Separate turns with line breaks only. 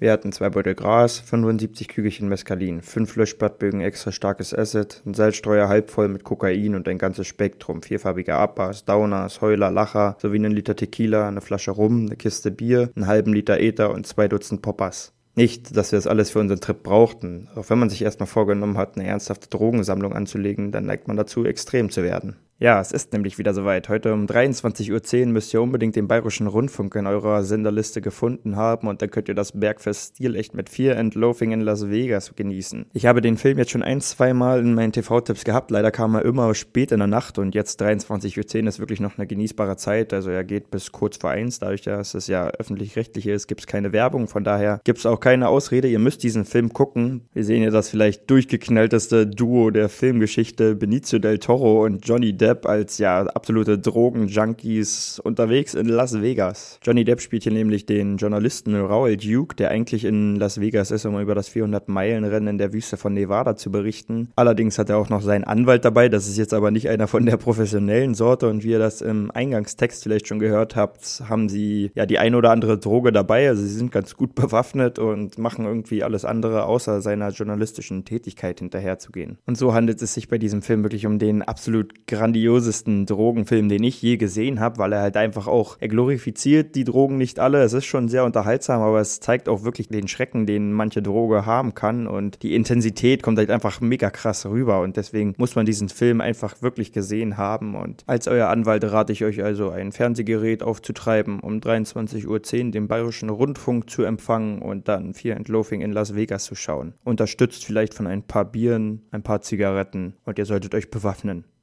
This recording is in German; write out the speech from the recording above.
Wir hatten zwei Beutel Gras, 75 Kügelchen Mescalin, fünf Löschblattbögen extra starkes Acid, ein Salzstreuer halb voll mit Kokain und ein ganzes Spektrum, vierfarbiger Abas, Downers, Heuler, Lacher, sowie einen Liter Tequila, eine Flasche Rum, eine Kiste Bier, einen halben Liter Ether und zwei Dutzend Poppers. Nicht, dass wir das alles für unseren Trip brauchten. Auch wenn man sich erstmal vorgenommen hat, eine ernsthafte Drogensammlung anzulegen, dann neigt man dazu, extrem zu werden. Ja, es ist nämlich wieder soweit. Heute um 23.10 Uhr müsst ihr unbedingt den Bayerischen Rundfunk in eurer Senderliste gefunden haben und dann könnt ihr das Bergfest Stilecht mit Fear and Loafing in Las Vegas genießen. Ich habe den Film jetzt schon ein, zwei Mal in meinen TV-Tipps gehabt. Leider kam er immer spät in der Nacht und jetzt 23.10 Uhr ist wirklich noch eine genießbare Zeit. Also er geht bis kurz vor eins. Dadurch, dass es ja öffentlich-rechtlich ist, gibt es keine Werbung. Von daher gibt es auch keine Ausrede. Ihr müsst diesen Film gucken. Wir sehen ja das vielleicht durchgeknallteste Duo der Filmgeschichte, Benicio del Toro und Johnny Depp Depp als ja absolute Drogenjunkies unterwegs in Las Vegas. Johnny Depp spielt hier nämlich den Journalisten Raoul Duke, der eigentlich in Las Vegas ist, um über das 400-Meilen-Rennen in der Wüste von Nevada zu berichten. Allerdings hat er auch noch seinen Anwalt dabei. Das ist jetzt aber nicht einer von der professionellen Sorte. Und wie ihr das im Eingangstext vielleicht schon gehört habt, haben sie ja die ein oder andere Droge dabei. Also sie sind ganz gut bewaffnet und machen irgendwie alles andere, außer seiner journalistischen Tätigkeit hinterherzugehen. Und so handelt es sich bei diesem Film wirklich um den absolut grandiosen grandiosesten Drogenfilm, den ich je gesehen habe, weil er halt einfach auch, er glorifiziert die Drogen nicht alle. Es ist schon sehr unterhaltsam, aber es zeigt auch wirklich den Schrecken, den manche Droge haben kann und die Intensität kommt halt einfach mega krass rüber und deswegen muss man diesen Film einfach wirklich gesehen haben und als euer Anwalt rate ich euch also ein Fernsehgerät aufzutreiben, um 23.10 Uhr den Bayerischen Rundfunk zu empfangen und dann Fear and Loafing in Las Vegas zu schauen. Unterstützt vielleicht von ein paar Bieren, ein paar Zigaretten und ihr solltet euch bewaffnen